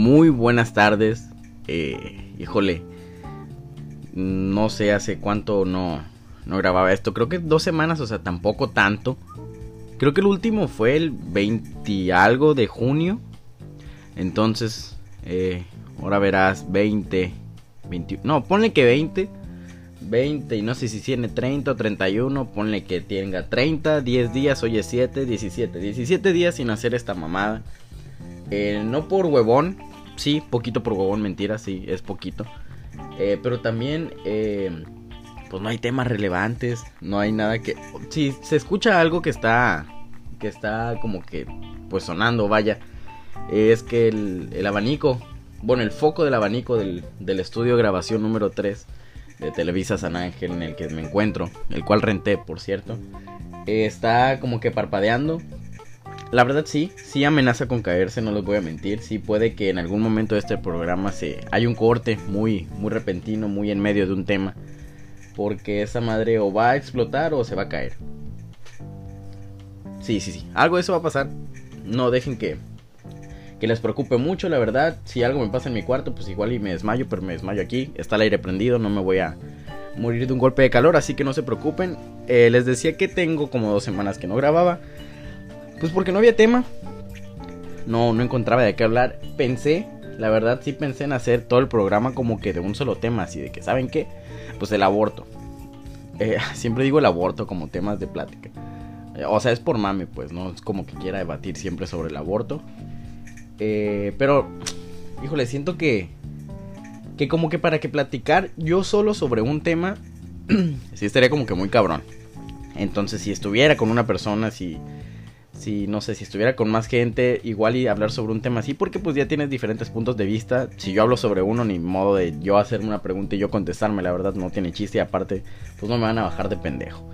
muy buenas tardes. Eh, híjole, no sé hace cuánto no, grababa esto. Creo que dos semanas, o sea, tampoco tanto. Creo que el último fue el 20 algo de junio. Entonces, eh, ahora verás 20, 21. No, ponle que 20. 20 y no sé si tiene 30 o 31. Ponle que tenga 30, 10 días, oye 7, 17. 17 días sin hacer esta mamada. Eh, no por huevón, sí, poquito por huevón, mentira, sí, es poquito. Eh, pero también, eh, pues no hay temas relevantes, no hay nada que... Si se escucha algo que está, que está como que, pues sonando, vaya, es que el, abanico, bueno, el foco del abanico del, del estudio de grabación número 3 de Televisa San Ángel en el que me encuentro, el cual renté, por cierto, está como que parpadeando la verdad sí, sí amenaza con caerse, no les voy a mentir. Sí puede que en algún momento de este programa se hay un corte muy muy repentino, muy en medio de un tema, porque esa madre o va a explotar o se va a caer. Sí, sí, sí, algo de eso va a pasar. No dejen que que les preocupe mucho, la verdad. Si algo me pasa en mi cuarto, pues igual y me desmayo, pero me desmayo aquí. Está el aire prendido, no me voy a morir de un golpe de calor, así que no se preocupen. Eh, les decía que tengo como dos semanas que no grababa. Pues porque no había tema. No, no encontraba de qué hablar. Pensé, la verdad sí pensé en hacer todo el programa como que de un solo tema, así de que, ¿saben qué? Pues el aborto. Eh, siempre digo el aborto como temas de plática. O sea, es por mame, pues, no es como que quiera debatir siempre sobre el aborto. Eh, pero, híjole, siento que, que como que para que platicar yo solo sobre un tema, sí estaría como que muy cabrón. Entonces, si estuviera con una persona, si si no sé, si estuviera con más gente, igual y hablar sobre un tema así, porque pues ya tienes diferentes puntos de vista. Si yo hablo sobre uno, ni modo de yo hacerme una pregunta y yo contestarme, la verdad no tiene chiste y aparte, pues no me van a bajar de pendejo.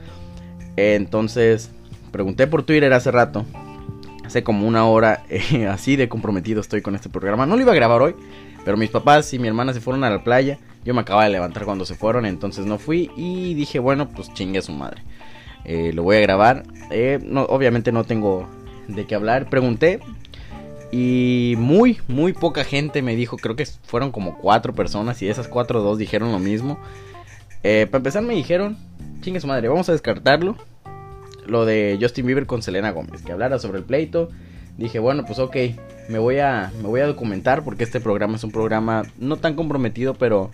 Entonces, pregunté por Twitter hace rato, hace como una hora, eh, así de comprometido estoy con este programa. No lo iba a grabar hoy, pero mis papás y mi hermana se fueron a la playa. Yo me acababa de levantar cuando se fueron, entonces no fui y dije, bueno, pues chingue a su madre. Eh, lo voy a grabar. Eh, obviamente no tengo de qué hablar. Pregunté y muy, muy poca gente me dijo, creo que fueron como cuatro personas y esas cuatro dos dijeron lo mismo. Eh, para empezar me dijeron, chingue su madre, vamos a descartarlo. Lo de Justin Bieber con Selena Gómez, que hablara sobre el pleito. Dije, bueno, pues ok, me voy a, me voy a documentar porque este programa es un programa no tan comprometido, pero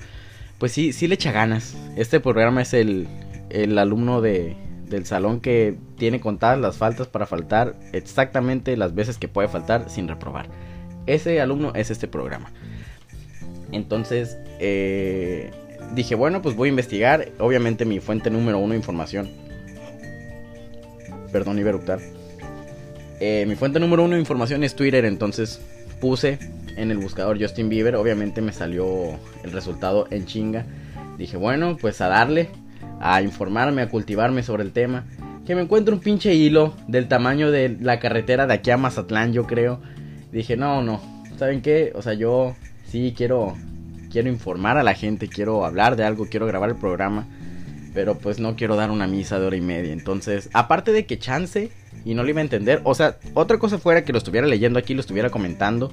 pues sí, sí le echa ganas. Este programa es el, el alumno de, del salón que tiene contadas las faltas para faltar exactamente las veces que puede faltar sin reprobar. Ese alumno es este programa. Entonces eh, dije, bueno, pues voy a investigar. Obviamente mi fuente número uno de información. Perdón, a eh, mi fuente número uno de información es Twitter, entonces puse en el buscador Justin Bieber. Obviamente me salió el resultado en chinga. Dije, bueno, pues a darle a informarme, a cultivarme sobre el tema. Que me encuentro un pinche hilo del tamaño de la carretera de aquí a Mazatlán, yo creo. Dije, no, no, ¿saben qué? O sea, yo sí quiero, quiero informar a la gente, quiero hablar de algo, quiero grabar el programa. Pero pues no quiero dar una misa de hora y media. Entonces, aparte de que chance y no lo iba a entender. O sea, otra cosa fuera que lo estuviera leyendo aquí, lo estuviera comentando.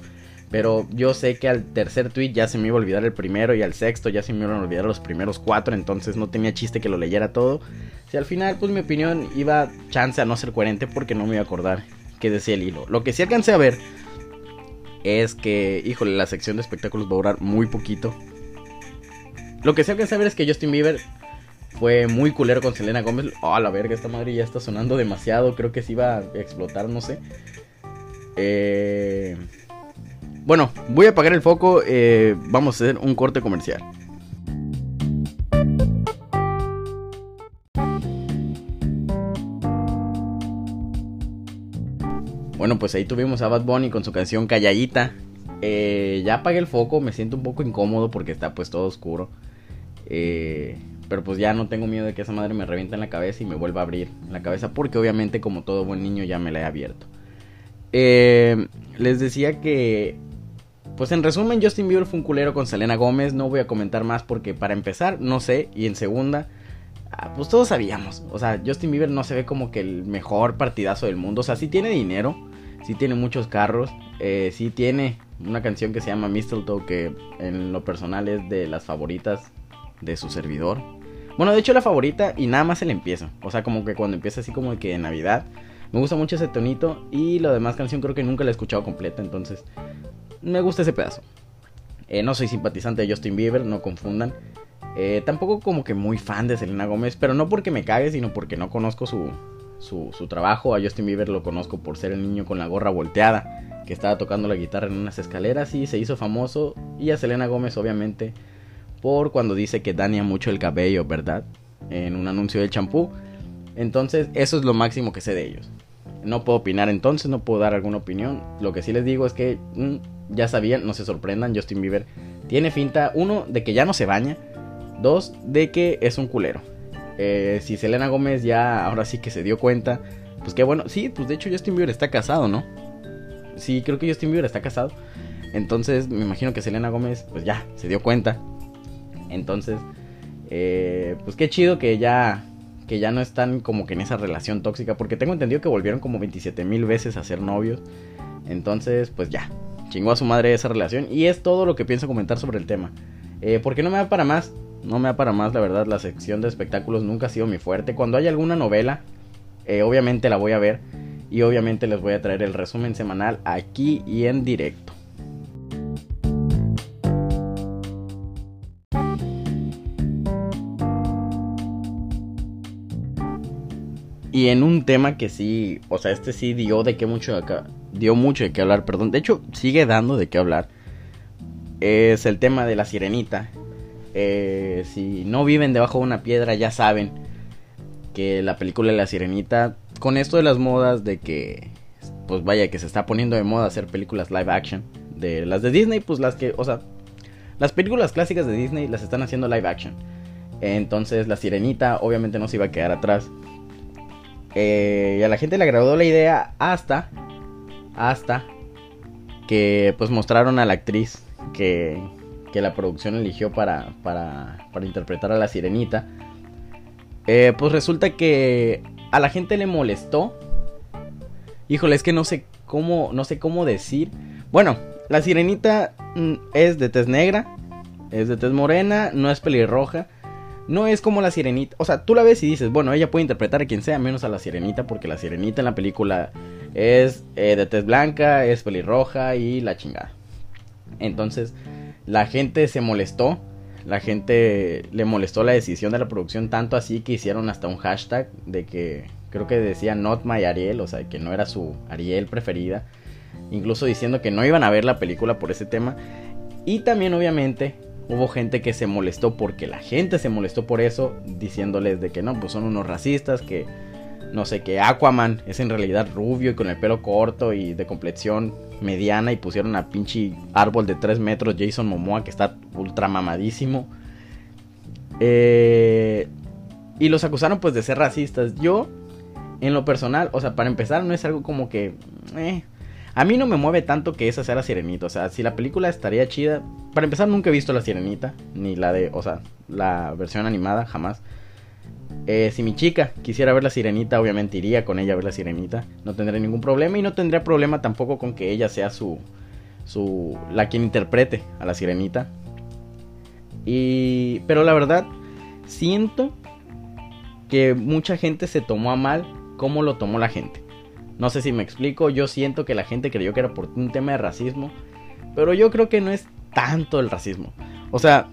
Pero yo sé que al tercer tweet ya se me iba a olvidar el primero y al sexto ya se me iban a olvidar los primeros cuatro, entonces no tenía chiste que lo leyera todo. Si al final, pues mi opinión iba chance a no ser coherente porque no me iba a acordar que decía el hilo. Lo que sí alcancé a ver es que, híjole, la sección de espectáculos va a durar muy poquito. Lo que sí alcancé a ver es que Justin Bieber fue muy culero con Selena Gómez. Oh, la verga, esta madre ya está sonando demasiado. Creo que se iba a explotar, no sé. Eh bueno, voy a apagar el foco. Eh, vamos a hacer un corte comercial. Bueno, pues ahí tuvimos a Bad Bunny con su canción Calladita. Eh, ya apagué el foco, me siento un poco incómodo porque está pues todo oscuro. Eh, pero pues ya no tengo miedo de que esa madre me reviente en la cabeza y me vuelva a abrir la cabeza porque obviamente como todo buen niño ya me la he abierto. les decía que pues en resumen, Justin Bieber fue un culero con Selena Gómez. No voy a comentar más porque para empezar, no sé. Y en segunda, ah, pues todos sabíamos. O sea, Justin Bieber no se ve como que el mejor partidazo del mundo. O sea, sí tiene dinero, sí tiene muchos carros, eh, sí tiene una canción que se llama Mistletoe, que en lo personal es de las favoritas de su servidor. Bueno, de hecho la favorita y nada más se le empieza. O sea, como que cuando empieza así como que de Navidad. Me gusta mucho ese tonito y la demás canción creo que nunca la he escuchado completa, entonces me gusta ese pedazo. Eh, no soy simpatizante de Justin Bieber, no confundan. Eh, tampoco como que muy fan de Selena Gómez, pero no porque me cague, sino porque no conozco su, su, trabajo. A Justin Bieber lo conozco por ser el niño con la gorra volteada, que estaba tocando la guitarra en unas escaleras y se hizo famoso. Y a Selena Gómez obviamente por cuando dice que daña mucho el cabello, ¿verdad? En un anuncio del champú. Entonces, eso es lo máximo que sé de ellos. No puedo opinar entonces, no puedo dar alguna opinión. Lo que sí les digo es que mm, ya sabían, no se sorprendan, Justin Bieber tiene finta, uno, de que ya no se baña, dos, de que es un culero. Eh, si Selena Gómez ya ahora sí que se dio cuenta, pues qué bueno, sí, pues de hecho Justin Bieber está casado, ¿no? Sí, creo que Justin Bieber está casado. Entonces me imagino que Selena Gómez pues ya se dio cuenta entonces, eh, pues qué chido que ya, que ya no están como que en esa relación tóxica, porque tengo entendido que volvieron como 27 mil veces a ser novios. Entonces, pues ya, chingó a su madre esa relación. Y es todo lo que pienso comentar sobre el tema. Eh, porque no me da para más, no me da para más, la verdad, la sección de espectáculos nunca ha sido mi fuerte. Cuando hay alguna novela, eh, obviamente la voy a ver. Y obviamente les voy a traer el resumen semanal aquí y en directo. Y en un tema que sí, o sea, este sí dio de qué mucho acá, dio mucho de qué hablar, perdón. De hecho, sigue dando de qué hablar. Es el tema de la sirenita. Eh, si no viven debajo de una piedra, ya saben que la película de la sirenita, con esto de las modas, de que, pues vaya, que se está poniendo de moda hacer películas live action. De las de Disney, pues las que, o sea, las películas clásicas de Disney las están haciendo live action. Entonces la sirenita obviamente no se iba a quedar atrás. Eh, y a la gente le agradó la idea hasta, hasta que pues mostraron a la actriz que, que la producción eligió para, para, para interpretar a la sirenita. Eh, pues resulta que a la gente le molestó. Híjole, es que no sé cómo, no sé cómo decir. Bueno, la sirenita mm, es de tez negra, es de tez morena, no es pelirroja no es como la sirenita. O sea, tú la ves y dices, bueno, ella puede interpretar a quien sea, menos a la sirenita, porque la sirenita en la película es eh, de tez blanca, es pelirroja y la chingada. Entonces, la gente se molestó. La gente le molestó la decisión de la producción, tanto así que hicieron hasta un hashtag de que creo que decía Not My Ariel, o sea, que no era su Ariel preferida. Incluso diciendo que no iban a ver la película por ese tema. Y también, obviamente, Hubo gente que se molestó porque la gente se molestó por eso, diciéndoles de que no, pues son unos racistas, que no sé, que Aquaman es en realidad rubio y con el pelo corto y de complexión mediana y pusieron a pinche árbol de 3 metros Jason Momoa que está ultra mamadísimo. Eh, y los acusaron pues de ser racistas. Yo, en lo personal, o sea, para empezar no es algo como que... Eh, a mí no me mueve tanto que esa sea la sirenita. O sea, si la película estaría chida. Para empezar, nunca he visto la sirenita. Ni la de. O sea, la versión animada, jamás. Eh, si mi chica quisiera ver la sirenita, obviamente iría con ella a ver la sirenita. No tendría ningún problema. Y no tendría problema tampoco con que ella sea su. su. la quien interprete a la sirenita. Y. Pero la verdad, siento que mucha gente se tomó a mal como lo tomó la gente. No sé si me explico, yo siento que la gente creyó que era por un tema de racismo, pero yo creo que no es tanto el racismo. O sea,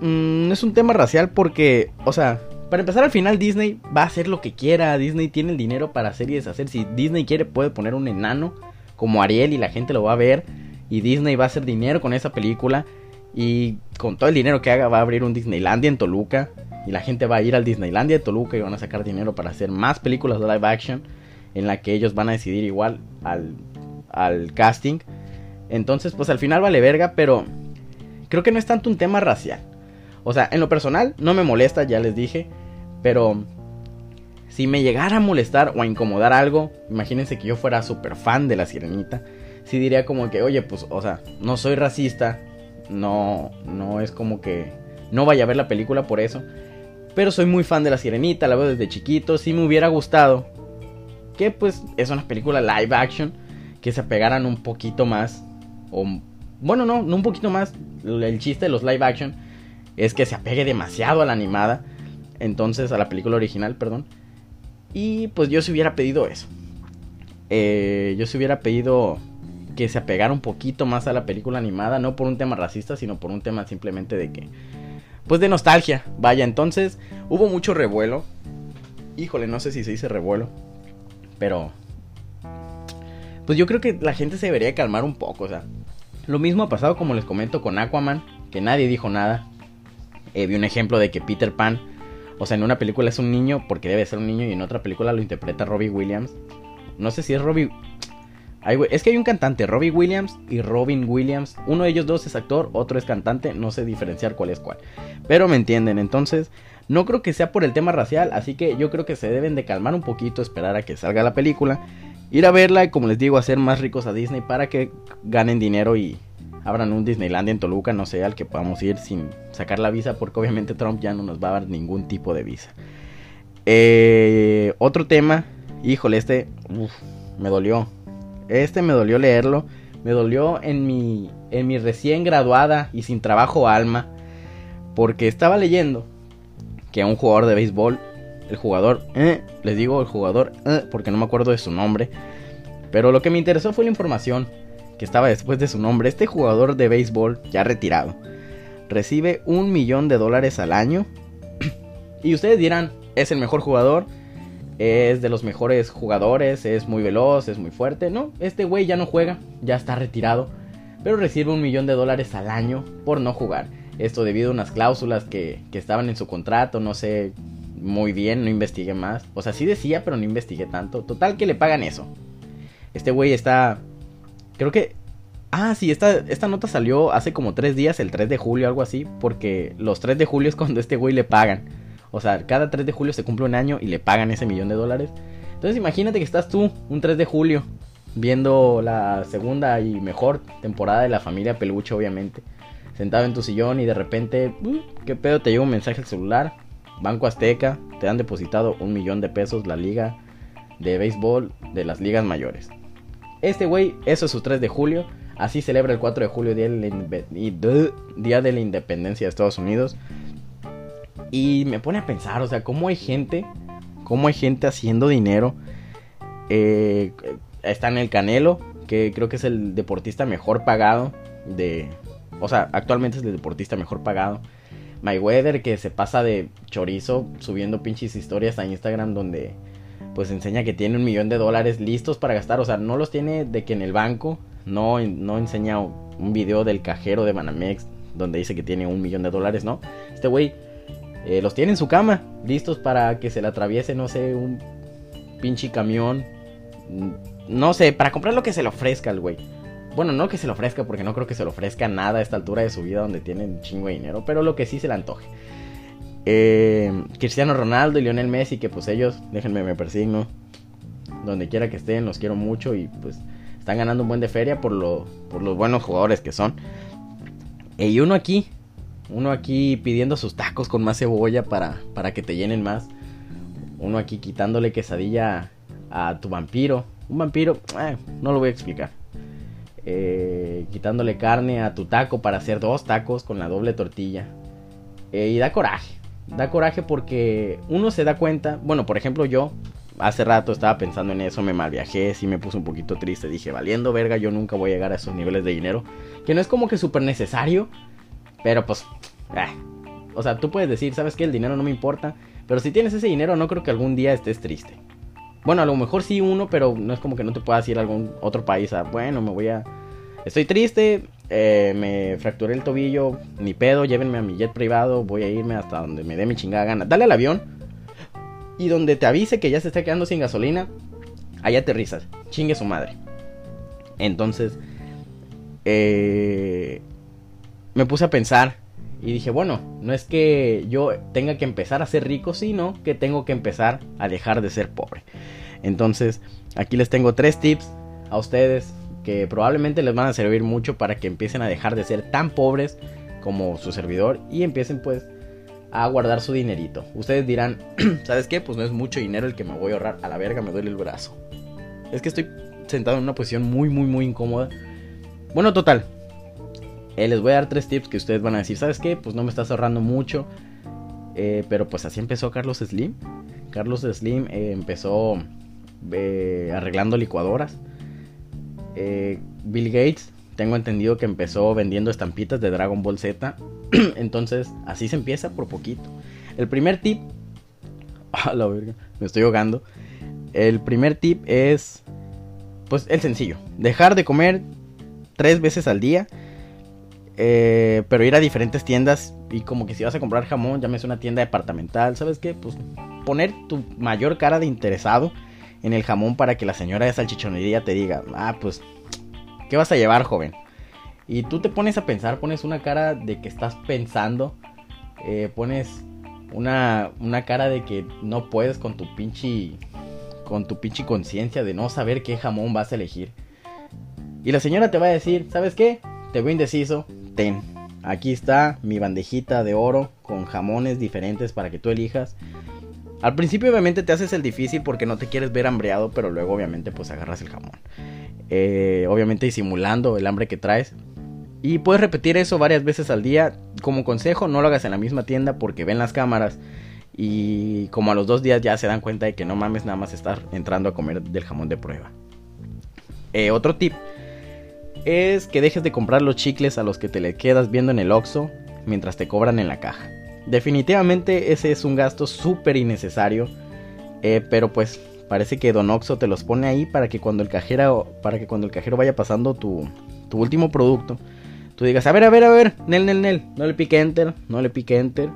no mm, es un tema racial porque, o sea, para empezar al final Disney va a hacer lo que quiera, Disney tiene el dinero para hacer y deshacer. Si Disney quiere puede poner un enano como Ariel y la gente lo va a ver y Disney va a hacer dinero con esa película y con todo el dinero que haga va a abrir un Disneylandia en Toluca y la gente va a ir al Disneylandia de Toluca y van a sacar dinero para hacer más películas de live action en la que ellos van a decidir igual al, casting. Entonces, pues al final vale verga, pero creo que no es tanto un tema racial. O sea, en lo personal no me molesta, ya les dije, pero si me llegara a molestar o a incomodar algo, imagínense que yo fuera súper fan de la sirenita, sí diría como que, oye, pues, o sea, no soy racista, no, no es como que no vaya a ver la película por eso, pero soy muy fan de la sirenita, la veo desde chiquito, si me hubiera gustado que pues es una película live action que se apegaran un poquito más O, bueno, no, no un poquito más. El chiste de los live action es que se apegue demasiado a la animada. Entonces, a la película original, perdón. Y pues yo se hubiera pedido eso. Eh, yo se hubiera pedido que se apegara un poquito más a la película animada, no por un tema racista, sino por un tema simplemente de que, pues de nostalgia. Vaya, entonces hubo mucho revuelo. Híjole, no sé si se dice revuelo, pero pues yo creo que la gente se debería calmar un poco, o sea, lo mismo ha pasado como les comento con Aquaman, que nadie dijo nada. Eh, vi un ejemplo de que Peter Pan, o sea, en una película es un niño porque debe ser un niño y en otra película lo interpreta Robbie Williams. No sé si es Robbie es que hay un cantante, Robbie Williams y Robin Williams. Uno de ellos dos es actor, otro es cantante. No sé diferenciar cuál es cuál. Pero me entienden. Entonces, no creo que sea por el tema racial. Así que yo creo que se deben de calmar un poquito, esperar a que salga la película. Ir a verla y como les digo, hacer más ricos a Disney para que ganen dinero y abran un Disneyland en Toluca, no sé, al que podamos ir sin sacar la visa, porque obviamente Trump ya no nos va a dar ningún tipo de visa. Eh, otro tema, híjole, este me dolió. Este me dolió leerlo. Me dolió en mi, en mi recién graduada y sin trabajo alma. Porque estaba leyendo que un jugador de béisbol, el jugador, eh, les digo el jugador, eh, porque no me acuerdo de su nombre. Pero lo que me interesó fue la información que estaba después de su nombre. Este jugador de béisbol, ya retirado, recibe un millón de dólares al año. y ustedes dirán, es el mejor jugador es de los mejores jugadores, es muy veloz, es muy fuerte. No, este güey ya no juega, ya está retirado, pero recibe un millón de dólares al año por no jugar. Esto debido a unas cláusulas que, que estaban en su contrato, no sé muy bien, no investigué más. O sea, sí decía, pero no investigué tanto. Total que le pagan eso. Este güey está... Creo que... Ah, sí, esta, esta nota salió hace como tres días, el 3 de julio, algo así, porque los 3 de julio es cuando este güey le pagan. O sea, cada 3 de julio se cumple un año y le pagan ese millón de dólares. Entonces imagínate que estás tú un 3 de julio viendo la segunda y mejor temporada de la familia Peluche, obviamente. Sentado en tu sillón y de repente, uh, ¿qué pedo? Te llega un mensaje al celular. Banco Azteca, te han depositado un millón de pesos la liga de béisbol de las ligas mayores. Este güey, eso es su 3 de julio. Así celebra el 4 de julio, día de la Independencia de Estados Unidos. Y me pone a pensar, o sea, cómo hay gente, cómo hay gente haciendo dinero. Eh, está en el Canelo, que creo que es el deportista mejor pagado de... O sea, actualmente es el deportista mejor pagado. Mayweather, que se pasa de chorizo subiendo pinches historias a Instagram donde pues enseña que tiene un millón de dólares listos para gastar. O sea, no los tiene de que en el banco. No, no enseña un video del cajero de Banamex donde dice que tiene un millón de dólares, ¿no? Este güey eh, los tiene en su cama, listos para que se le atraviese, no sé, un pinche camión. Mm, no sé, para comprar lo que se le ofrezca al güey. Bueno, no que se le ofrezca, porque no creo que se le ofrezca nada a esta altura de su vida donde tienen un chingo de dinero, pero lo que sí se le antoje. Eh, Cristiano Ronaldo y Lionel Messi, que pues ellos, déjenme me persigno, donde quiera que estén, los quiero mucho y pues están ganando un buen de feria por, lo, por los buenos jugadores que son. Y uno aquí, uno aquí pidiendo sus tacos con más cebolla para, para que te llenen más. Uno aquí quitándole quesadilla a tu vampiro. Un vampiro, eh, no lo voy a explicar. Eh, quitándole carne a tu taco para hacer dos tacos con la doble tortilla. Eh, y da coraje. Da coraje porque uno se da cuenta. Bueno, por ejemplo, yo hace rato estaba pensando en eso, me malviajé, sí me puse un poquito triste. Dije, valiendo verga, yo nunca voy a llegar a esos niveles de dinero. Que no es como que súper necesario. Pero pues, eh, o sea, tú puedes decir, ¿sabes qué? El dinero no me importa. Pero si tienes ese dinero, no creo que algún día estés triste. Bueno, a lo mejor sí uno, pero no es como que no te puedas ir a algún otro país a, bueno, me voy a... Estoy triste, eh, me fracturé el tobillo, ni pedo, llévenme a mi jet privado, voy a irme hasta donde me dé mi chingada gana. Dale al avión y donde te avise que ya se está quedando sin gasolina, ahí aterrizas. Chingue su madre. Entonces, eh, me puse a pensar y dije, bueno, no es que yo tenga que empezar a ser rico, sino que tengo que empezar a dejar de ser pobre. Entonces, aquí les tengo tres tips a ustedes que probablemente les van a servir mucho para que empiecen a dejar de ser tan pobres como su servidor y empiecen pues a guardar su dinerito. Ustedes dirán, ¿sabes qué? Pues no es mucho dinero el que me voy a ahorrar. A la verga me duele el brazo. Es que estoy sentado en una posición muy, muy, muy incómoda Bueno, total. Eh, les voy a dar tres tips que ustedes van a decir, ¿sabes qué? Pues no me estás ahorrando mucho. Eh, pero pues así empezó Carlos Slim. Carlos Slim eh, empezó arreglando licuadoras. Bill Gates, tengo entendido que empezó vendiendo estampitas de Dragon Ball Z. Entonces, así se empieza por poquito. El primer tip... A la verga, me estoy ahogando. El primer tip es... Pues el sencillo. Dejar de comer tres veces al día. Eh, pero ir a diferentes tiendas y como que si vas a comprar jamón, llames una tienda departamental, ¿sabes qué? Pues poner tu mayor cara de interesado en el jamón para que la señora de salchichonería te diga, ah, pues, ¿qué vas a llevar, joven? Y tú te pones a pensar, pones una cara de que estás pensando, eh, pones una, una cara de que no puedes con tu pinche, con tu pinche conciencia de no saber qué jamón vas a elegir. Y la señora te va a decir, ¿sabes qué? Te veo indeciso, ten. Aquí está mi bandejita de oro con jamones diferentes para que tú elijas. Al principio obviamente te haces el difícil porque no te quieres ver hambreado, pero luego obviamente pues agarras el jamón. Eh, obviamente disimulando el hambre que traes. Y puedes repetir eso varias veces al día. Como consejo, no lo hagas en la misma tienda porque ven las cámaras. Y como a los dos días ya se dan cuenta de que no mames nada más estar entrando a comer del jamón de prueba. Eh, otro tip es que dejes de comprar los chicles a los que te le quedas viendo en el Oxxo mientras te cobran en la caja. Definitivamente ese es un gasto súper innecesario, eh, pero pues parece que Don Oxxo te los pone ahí para que cuando el cajero, para que cuando el cajero vaya pasando tu, tu último producto, tú digas, a ver, a ver, a ver, Nel, Nel, Nel, no le pique enter, no le pique enter,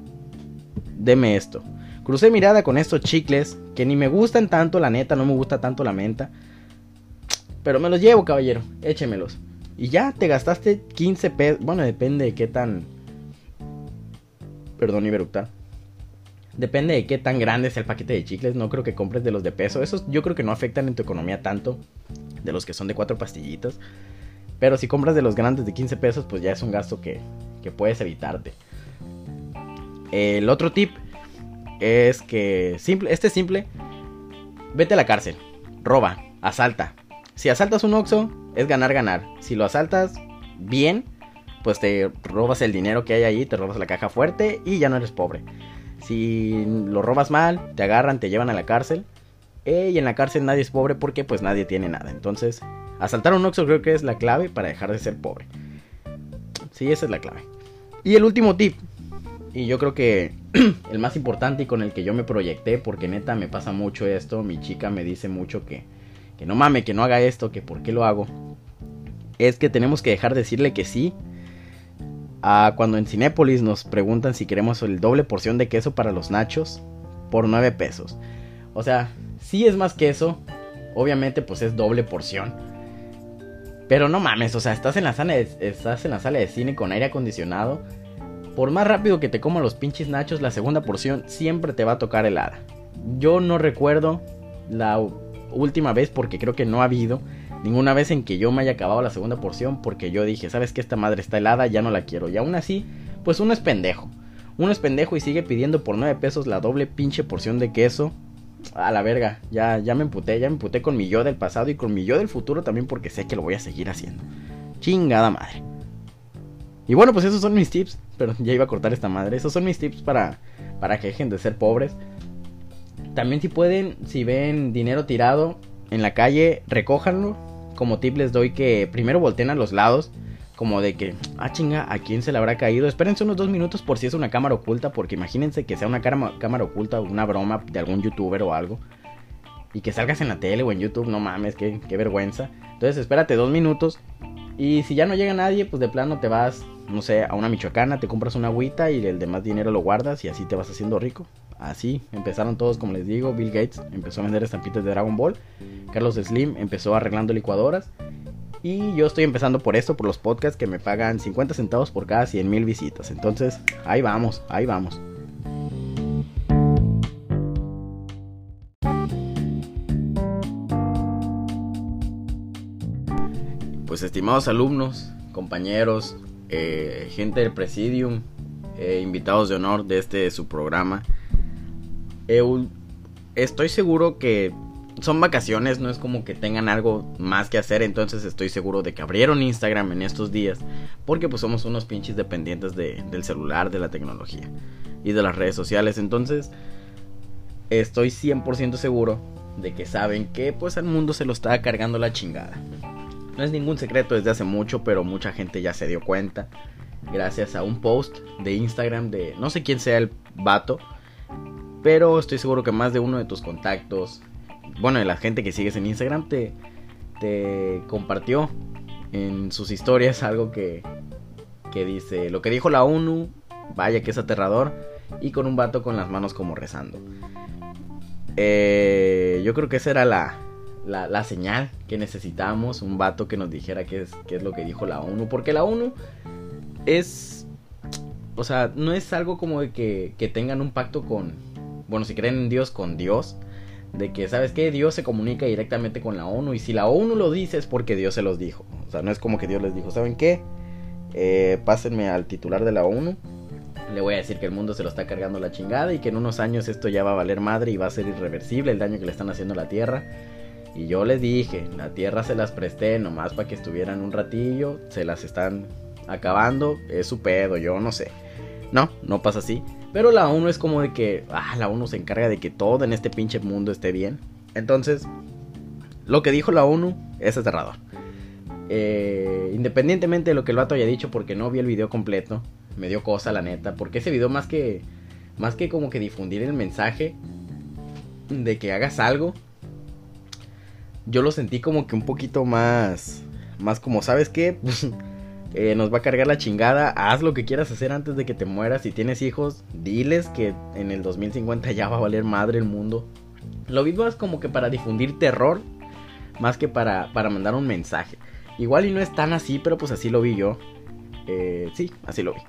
deme esto. Crucé mirada con estos chicles que ni me gustan tanto, la neta, no me gusta tanto la menta. Pero me los llevo, caballero, échemelos. Y ya te gastaste 15 pesos. Bueno, depende de qué tan. Perdón, Iberucta. Depende de qué tan grande es el paquete de chicles. No creo que compres de los de peso. Esos yo creo que no afectan en tu economía tanto. De los que son de cuatro pastillitas. Pero si compras de los grandes de 15 pesos, pues ya es un gasto que, que puedes evitarte. El otro tip es que simple, este es simple. Vete a la cárcel. Roba, asalta. Si asaltas un Oxxo, es ganar, ganar. Si lo asaltas bien, pues te robas el dinero que hay ahí, te robas la caja fuerte y ya no eres pobre. Si lo robas mal, te agarran, te llevan a la cárcel. Y en la cárcel nadie es pobre porque pues nadie tiene nada. Entonces, asaltar un Oxxo creo que es la clave para dejar de ser pobre. Sí, esa es la clave. Y el último tip, y yo creo que el más importante y con el que yo me proyecté, porque neta me pasa mucho esto, mi chica me dice mucho que que no mame, que no haga esto, que por qué lo hago, es que tenemos que dejar de decirle que sí cuando en Cinépolis nos preguntan si queremos el doble porción de queso para los nachos por 9 pesos. O sea, sí es más queso, obviamente pues es doble porción. Pero no mames, o sea, estás en la sala de, estás en la sala de cine con aire acondicionado. Por más rápido que te coman los pinches nachos, la segunda porción siempre te va a tocar helada. Yo no recuerdo la última vez porque creo que no ha habido ninguna vez en que yo me haya acabado la segunda porción porque yo dije, sabes que esta madre está helada, ya no la quiero. Y aún así, pues uno es pendejo. Uno es pendejo y sigue pidiendo por 9 pesos la doble pinche porción de queso. A la verga, ya, ya me emputé, ya me emputé con mi yo del pasado y con mi yo del futuro también porque sé que lo voy a seguir haciendo. Chingada madre. Y bueno, pues esos son mis tips. Pero ya iba a cortar esta madre. Esos son mis tips para, para que dejen de ser pobres. También si pueden, si ven dinero tirado en la calle, recójanlo. Como tip les doy que primero volteen a los lados. Como de que, ah chinga, ¿a quién se le habrá caído? Espérense unos dos minutos por si es una cámara oculta. Porque imagínense que sea una cámara, oculta o una broma de algún youtuber o algo. Y que salgas en la tele o en YouTube, no mames, qué, qué vergüenza. Entonces espérate dos minutos. Y si ya no llega nadie, pues de plano te vas, no sé, a una michoacana, te compras una agüita y el demás dinero lo guardas y así te vas haciendo rico. Así empezaron todos, como les digo. Bill Gates empezó a vender estampitas de Dragon Ball. Carlos Slim empezó arreglando licuadoras. Y yo estoy empezando por esto, por los podcasts que me pagan 50 centavos por cada 100 mil visitas. Entonces, ahí vamos, ahí vamos. Pues estimados alumnos, compañeros, eh, gente del presidium, eh, invitados de honor de este su programa estoy seguro que son vacaciones, no es como que tengan algo más que hacer, entonces estoy seguro de que abrieron Instagram en estos días, porque pues somos unos pinches dependientes del celular, de la tecnología y de las redes sociales, entonces estoy 100% seguro de que saben que pues al mundo se lo está cargando la chingada. No es ningún secreto desde hace mucho, pero mucha gente ya se dio cuenta gracias a un post de Instagram de no sé quién sea el vato, pero estoy seguro que más de uno de tus contactos, bueno, de la gente que sigues en Instagram te, te compartió en sus historias algo que, que dice, lo que dijo la ONU, vaya que es aterrador, y con un vato con las manos como rezando. Eh, yo creo que esa era la, la, la, señal que necesitábamos, un vato que nos dijera qué es, qué es lo que dijo la ONU, porque la ONU es, o sea, no es algo como de que, que tengan un pacto con, bueno, si creen en Dios, con Dios, de que, ¿sabes qué? Dios se comunica directamente con la ONU y si la ONU lo dice es porque Dios se los dijo. O sea, no es como que Dios les dijo, ¿saben qué? Eh, pásenme al titular de la ONU. Le voy a decir que el mundo se lo está cargando la chingada y que en unos años esto ya va a valer madre y va a ser irreversible el daño que le están haciendo a la Tierra. Y yo les dije, la Tierra se las presté nomás para que estuvieran un ratillo, se las están acabando, es su pedo, yo no sé. No, no pasa así. Pero la ONU es como de que, ah, la ONU se encarga de que todo en este pinche mundo esté bien. Entonces, lo que dijo la ONU es aterrador. Eh, independientemente de lo que el vato haya dicho, porque no vi el video completo, me dio cosa la neta. Porque ese video más que, más que como que difundir el mensaje de que hagas algo, yo lo sentí como que un poquito más, más como, ¿sabes qué? Eh, nos va a cargar la chingada. Haz lo que quieras hacer antes de que te mueras. Si tienes hijos, diles que en el 2050 ya va a valer madre el mundo. Lo mismo es como que para difundir terror, más que para, para mandar un mensaje. Igual y no es tan así, pero pues así lo vi yo. Eh, sí, así lo vi.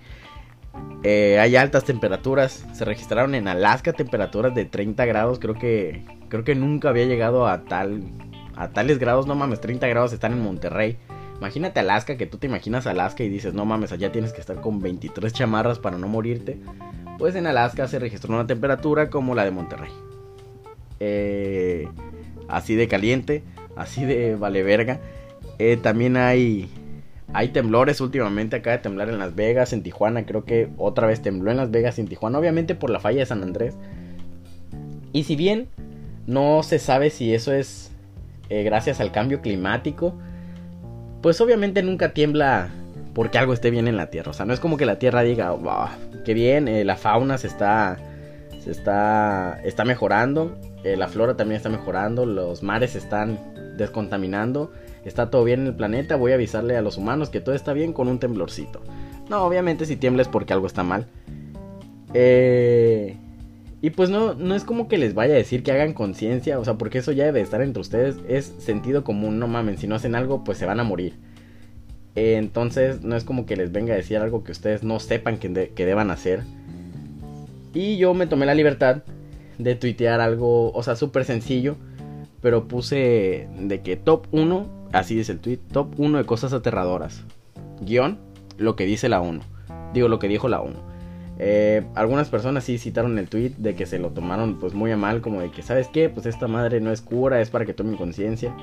Eh, hay altas temperaturas. Se registraron en Alaska temperaturas de 30 grados. Creo que, creo que nunca había llegado a tal, a tales grados. No mames, 30 grados están en Monterrey. Imagínate Alaska, que tú te imaginas Alaska y dices, no mames, allá tienes que estar con 23 chamarras para no morirte. Pues en Alaska se registró una temperatura como la de Monterrey. Eh, así de caliente, así de vale verga. Eh, también hay, hay temblores últimamente, acaba de temblar en Las Vegas, en Tijuana, creo que otra vez tembló en Las Vegas en Tijuana, obviamente por la falla de San Andrés. Y si bien no se sabe si eso es eh, gracias al cambio climático, pues obviamente nunca tiembla porque algo esté bien en la Tierra. O sea, no es como que la Tierra diga, wow, qué bien, eh, la fauna se está, se está, está mejorando, eh, la flora también está mejorando, los mares se están descontaminando, está todo bien en el planeta, voy a avisarle a los humanos que todo está bien con un temblorcito. No, obviamente si tiembla es porque algo está mal. Eh, y pues no, no es como que les vaya a decir que hagan conciencia, o sea, porque eso ya debe estar entre ustedes, es sentido común, no mamen, si no hacen algo, pues se van a morir. entonces, no es como que les venga a decir algo que ustedes no sepan que, que deban hacer. Y yo me tomé la libertad de tuitear algo, o sea, súper sencillo, pero puse de que top 1, así dice el tweet, top 1 de cosas aterradoras. Guión, lo que dice la 1. Digo, lo que dijo la 1. Eh, algunas personas sí citaron el tweet de que se lo tomaron pues muy a mal, como de que, ¿sabes qué? Pues esta madre no es cura, es para que tomen conciencia.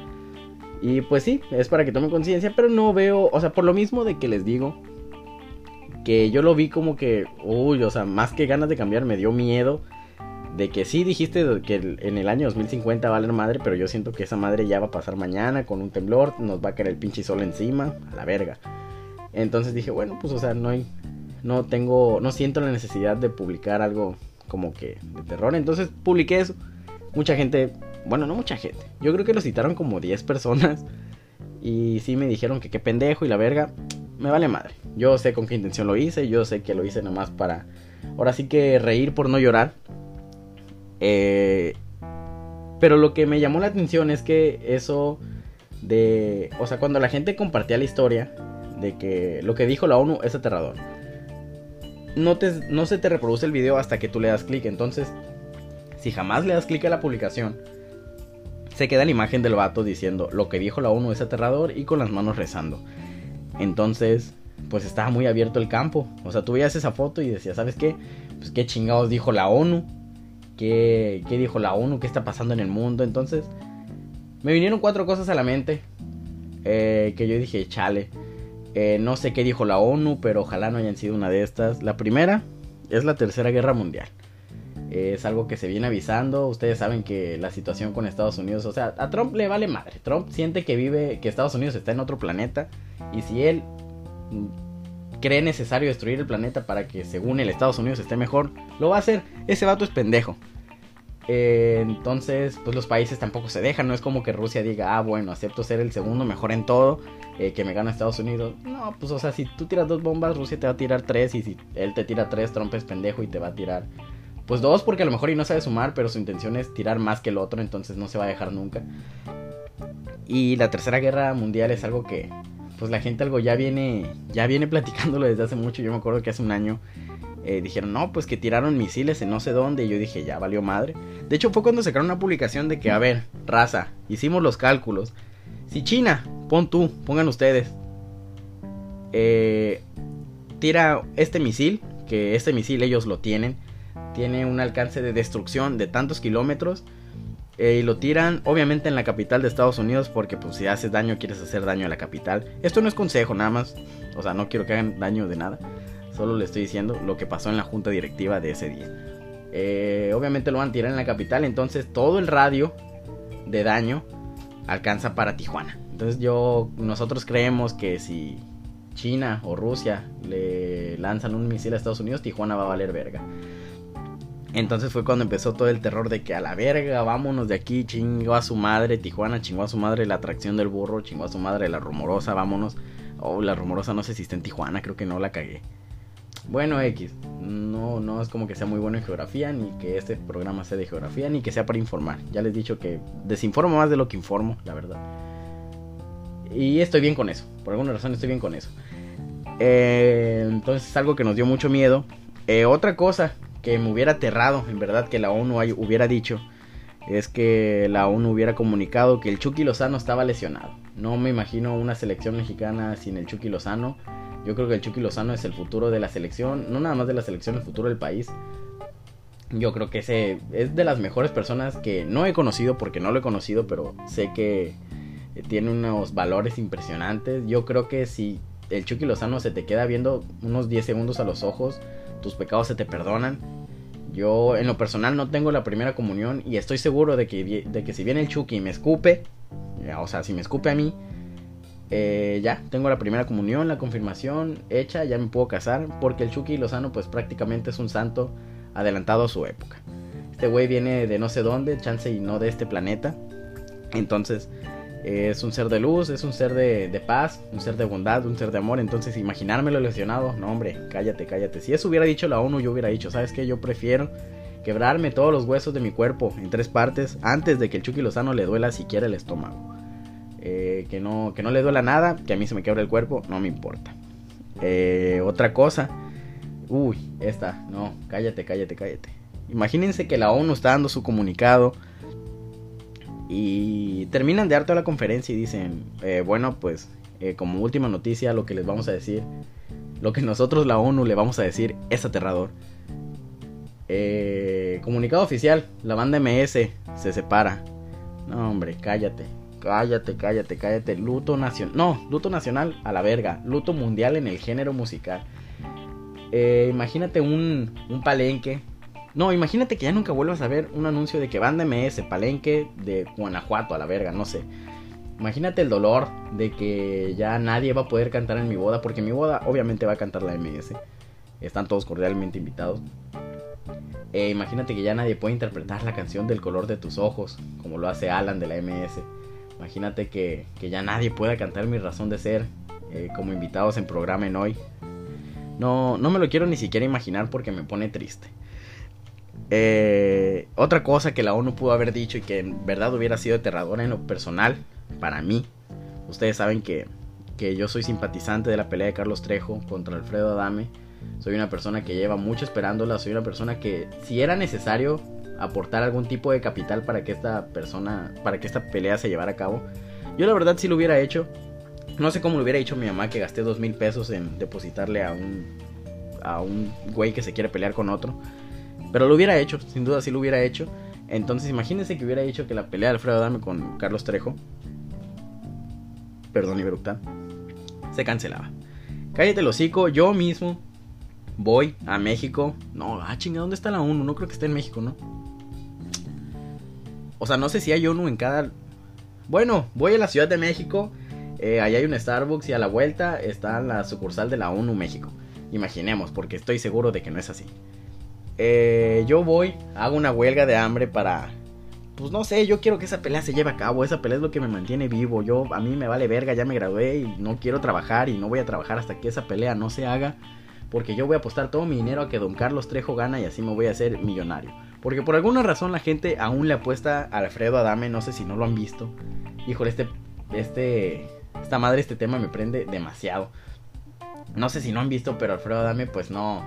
Y pues sí, es para que tomen conciencia, pero no veo, o sea, por lo mismo de que les digo, que yo lo vi como que, uy, o sea, más que ganas de cambiar, me dio miedo. De que sí dijiste que en el año 2050 va a valer madre, pero yo siento que esa madre ya va a pasar mañana con un temblor, nos va a caer el pinche sol encima, a la verga. Entonces dije, bueno, pues o sea, no hay, no tengo, no siento la necesidad de publicar algo como que de terror. Entonces publiqué eso. Mucha gente, bueno, no mucha gente. Yo creo que lo citaron como 10 personas. Y sí me dijeron que qué pendejo y la verga. Me vale madre. Yo sé con qué intención lo hice. Yo sé que lo hice nomás para. Ahora sí que reír por no llorar. Eh, pero lo que me llamó la atención es que eso de. O sea, cuando la gente compartía la historia de que lo que dijo la ONU es aterrador no, se te reproduce el video hasta que tú le das clic. Entonces, si jamás le das clic a la publicación, se queda la imagen del vato diciendo lo que dijo la ONU es aterrador y con las manos rezando. Entonces, pues estaba muy abierto el campo. O sea, tú veías esa foto y decías, ¿sabes qué? Pues qué chingados dijo la ONU. ¿Qué, ¿Qué dijo la ONU? ¿Qué está pasando en el mundo? Entonces, me vinieron cuatro cosas a la mente eh, que yo dije, chale. Eh, no sé qué dijo la ONU, pero ojalá no hayan sido una de estas. La primera es la Tercera Guerra Mundial. es algo que se viene avisando. Ustedes saben que la situación con Estados Unidos, o sea, a Trump le vale madre. Trump siente que vive, que Estados Unidos está en otro planeta. Y si él cree necesario destruir el planeta para que según el Estados Unidos esté mejor, lo va a hacer. Ese vato es pendejo. Eh, entonces, pues los países tampoco se dejan. No es como que Rusia diga, ah, bueno, acepto ser el segundo mejor en todo, eh, que me gana Estados Unidos. No, pues o sea, si tú tiras dos bombas, Rusia te va a tirar tres. Y si él te tira tres, Trump es pendejo y te va a tirar, pues dos, porque a lo mejor y no sabe sumar, pero su intención es tirar más que el otro, entonces no se va a dejar nunca. Y la tercera guerra mundial es algo que, pues la gente algo ya viene, ya viene platicándolo desde hace mucho. Yo me acuerdo que hace un año eh, dijeron, no, pues que tiraron misiles en no sé dónde. Y yo dije, ya valió madre. De hecho, fue cuando sacaron una publicación de que, a ver, raza, hicimos los cálculos. Si China, pon tú, pongan ustedes, eh, tira este misil, que este misil ellos lo tienen, tiene un alcance de destrucción de tantos kilómetros. Eh, y lo tiran obviamente en la capital de Estados Unidos porque pues si haces daño quieres hacer daño a la capital. Esto no es consejo nada más, o sea, no quiero que hagan daño de nada. Solo le estoy diciendo lo que pasó en la junta directiva de ese día. Eh, obviamente lo van a tirar en la capital, entonces todo el radio de daño alcanza para Tijuana. Entonces yo, nosotros creemos que si China o Rusia le lanzan un misil a Estados Unidos, Tijuana va a valer verga. Entonces fue cuando empezó todo el terror de que a la verga, vámonos de aquí, chingó a su madre, Tijuana chingó a su madre la atracción del burro, chingó a su madre la rumorosa, vámonos. Oh, la rumorosa no sé si está en Tijuana, creo que no la cagué. Bueno, X, no, no es como que sea muy bueno en geografía, ni que este programa sea de geografía, ni que sea para informar. Ya les he dicho que desinformo más de lo que informo, la verdad. Y estoy bien con eso, por alguna razón estoy bien con eso. Eh, entonces es algo que nos dio mucho miedo. Eh, otra cosa que me hubiera aterrado, en verdad, que la ONU hubiera dicho, es que la ONU hubiera comunicado que el Chucky Lozano estaba lesionado. No me imagino una selección mexicana sin el Chucky Lozano. Yo creo que el Chucky Lozano es el futuro de la selección, no nada más de la selección, el futuro del país. Yo creo que ese es de las mejores personas que no he conocido porque no lo he conocido, pero sé que tiene unos valores impresionantes. Yo creo que si el Chucky Lozano se te queda viendo unos 10 segundos a los ojos, tus pecados se te perdonan. Yo en lo personal no tengo la primera comunión y estoy seguro de que, de que si viene el Chucky y me escupe, o sea, si me escupe a mí, eh, ya, tengo la primera comunión, la confirmación hecha, ya me puedo casar, porque el Chucky Lozano pues prácticamente es un santo adelantado a su época. Este güey viene de no sé dónde, chance y no de este planeta. Entonces, es un ser de luz, es un ser de, paz, un ser de bondad, un ser de amor. Entonces, imaginármelo lesionado, no, hombre, cállate, cállate. Si eso hubiera dicho la ONU, yo hubiera dicho, ¿sabes qué? Yo prefiero quebrarme todos los huesos de mi cuerpo en tres partes antes de que el Chucky Lozano le duela siquiera el estómago. Que, no, que no le duela nada, que a mí se me quebre el cuerpo, no me importa. Eh, otra cosa, uy, esta, no, cállate, cállate, cállate. Imagínense que la ONU está dando su comunicado y terminan de dar toda la conferencia y dicen, eh, bueno, pues eh, como última noticia lo que les vamos a decir, lo que nosotros la ONU le vamos a decir es aterrador. Comunicado oficial, la banda MS se separa. No, hombre, cállate, cállate, cállate, cállate. Luto nacional, no, luto nacional a la verga, luto mundial en el género musical. imagínate un, un palenque no, imagínate que ya nunca vuelvas a ver un anuncio de que banda MS, palenque de Guanajuato a la verga, no sé. Imagínate el dolor de que ya nadie va a poder cantar en mi boda, porque mi boda obviamente va a cantar la MS. Están todos cordialmente invitados. Eh, imagínate que ya nadie puede interpretar la canción del color de tus ojos, como lo hace Alan de la MS. Imagínate que, ya nadie pueda cantar mi razón de ser eh, como invitados en programa en hoy. No, no me lo quiero ni siquiera imaginar porque me pone triste. Eh, otra cosa que la ONU pudo haber dicho y que en verdad hubiera sido aterradora en lo personal, para mí, ustedes saben que, que yo soy simpatizante de la pelea de Carlos Trejo contra Alfredo Adame. Soy una persona que lleva mucho esperándola, soy una persona que si era necesario aportar algún tipo de capital para que esta persona, para que esta pelea se llevara a cabo, yo la verdad sí lo hubiera hecho. No sé cómo lo hubiera hecho mi mamá que gasté dos mil pesos en depositarle a un, a un güey que se quiere pelear con otro. Pero lo hubiera hecho, sin duda sí lo hubiera hecho. Entonces imagínense que hubiera dicho que la pelea de Alfredo Adame con Carlos Trejo, perdón Iberucta, se cancelaba. Cállate el hocico, yo mismo voy a México. No, ah, chinga, ¿dónde está la ONU? No creo que esté en México, ¿no? O sea, no sé si hay ONU en cada... Bueno, voy a la Ciudad de México. Eh, allá hay un Starbucks y a la vuelta está la sucursal de la ONU México. Imaginemos, porque estoy seguro de que no es así. Eh, yo voy, hago una huelga de hambre para... Pues no sé, yo quiero que esa pelea se lleve a cabo. Esa pelea es lo que me mantiene vivo. Yo, a mí me vale verga, ya me gradué y no quiero trabajar y no voy a trabajar hasta que esa pelea no se haga. Porque yo voy a apostar todo mi dinero a que Don Carlos Trejo gana y así me voy a hacer millonario. Porque por alguna razón la gente aún le apuesta a Alfredo Adame, no sé si no lo han visto. Híjole, este, este, esta madre, este tema me prende demasiado. No sé si no han visto, pero Alfredo Adame pues no,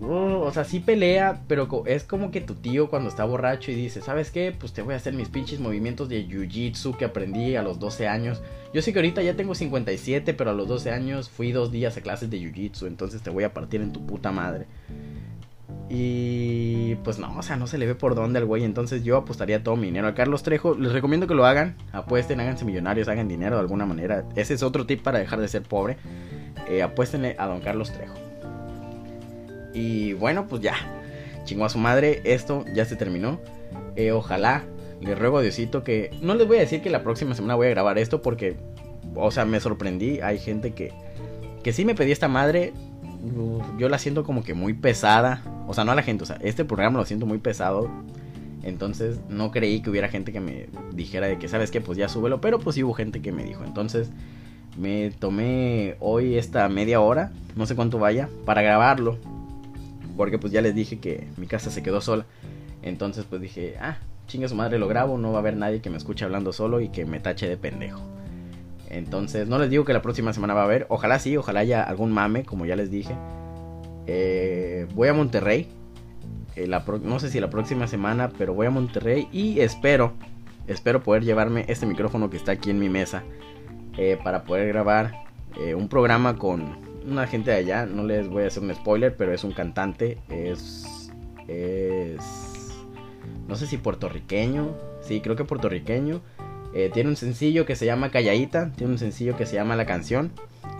Uh, o sea, sí pelea, pero es como que tu tío cuando está borracho y dice, ¿sabes qué? Pues te voy a hacer mis pinches movimientos de jiu-jitsu que aprendí a los 12 años. Yo sé que ahorita ya tengo 57, pero a los 12 años fui dos días a clases de jiu-jitsu, entonces te voy a partir en tu puta madre. Y pues no, o sea, no se le ve por dónde al güey, entonces yo apostaría todo mi dinero a Carlos Trejo. Les recomiendo que lo hagan, apuesten, háganse millonarios, hagan dinero de alguna manera. Ese es otro tip para dejar de ser pobre. Eh, a don Carlos Trejo. Y bueno, pues ya. Chingó a su madre. Esto ya se terminó. Eh, ojalá. Le ruego a Diosito que. No les voy a decir que la próxima semana voy a grabar esto porque. O sea, me sorprendí. Hay gente que. Que sí me pedí esta madre. Yo la siento como que muy pesada. O sea, no a la gente. O sea, este programa lo siento muy pesado. Entonces no creí que hubiera gente que me dijera de que, ¿sabes qué? Pues ya súbelo. Pero pues sí hubo gente que me dijo. Entonces me tomé hoy esta media hora. No sé cuánto vaya. Para grabarlo porque pues ya les dije que mi casa se quedó sola. Entonces pues dije, ah, chinga su madre, lo grabo, no va a haber nadie que me escuche hablando solo y que me tache de pendejo. Entonces no les digo que la próxima semana va a haber, ojalá sí, ojalá haya algún mame, como ya les dije. Eh, voy a Monterrey, eh, no sé si la próxima semana, pero voy a Monterrey y espero, espero poder llevarme este micrófono que está aquí en mi mesa eh, para poder grabar un programa con una gente de allá, no les voy a hacer un spoiler, pero es un cantante, es, es, no sé si puertorriqueño, sí, creo que puertorriqueño. Eh, tiene un sencillo que se llama Calladita, tiene un sencillo que se llama La Canción.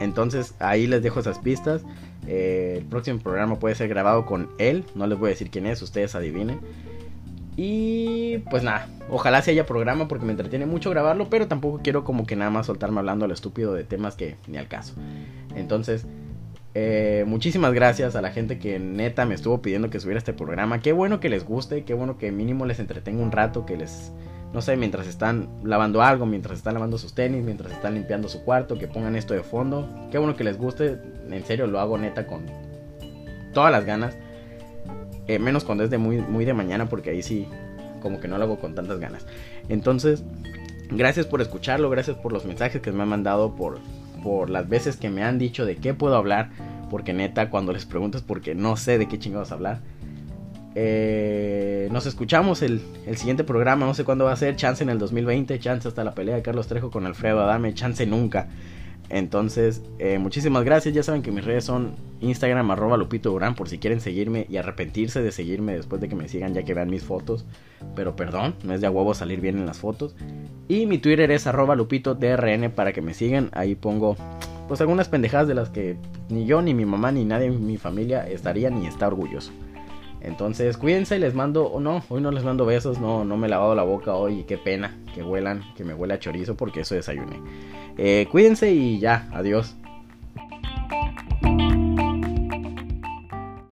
Entonces ahí les dejo esas pistas. Eh, el próximo programa puede ser grabado con él, no les voy a decir quién es, ustedes adivinen. Y pues nada, ojalá se haya programa porque me entretiene mucho grabarlo, pero tampoco quiero como que nada más soltarme hablando al estúpido de temas que ni al caso. Entonces, eh, muchísimas gracias a la gente que neta me estuvo pidiendo que subiera este programa. Qué bueno que les guste, qué bueno que mínimo les entretenga un rato, que les, no sé, mientras están lavando algo, mientras están lavando sus tenis, mientras están limpiando su cuarto, que pongan esto de fondo. Qué bueno que les guste, en serio lo hago neta con todas las ganas. Eh, menos cuando es de muy, muy de mañana, porque ahí sí, como que no lo hago con tantas ganas. Entonces, gracias por escucharlo, gracias por los mensajes que me han mandado, por, por las veces que me han dicho de qué puedo hablar. Porque neta, cuando les preguntas porque no sé de qué chingados hablar. Eh, nos escuchamos el, el, siguiente programa, no sé cuándo va a ser, chance en el 2020, chance hasta la pelea de Carlos Trejo con Alfredo Adame, chance nunca. Entonces, eh, muchísimas gracias. Ya saben que mis redes son Instagram arroba Lupito Durán por si quieren seguirme y arrepentirse de seguirme después de que me sigan ya que vean mis fotos. Pero perdón, no es de a huevo salir bien en las fotos. Y mi Twitter es arroba Lupito DRN para que me sigan. Ahí pongo pues algunas pendejadas de las que ni yo, ni mi mamá, ni nadie en mi familia estaría ni está orgulloso. Entonces, cuídense, les mando, oh, no, hoy no les mando besos, no, no me he lavado la boca hoy, qué pena que huelan, que me huela chorizo porque eso desayuné. Eh, cuídense y ya, adiós.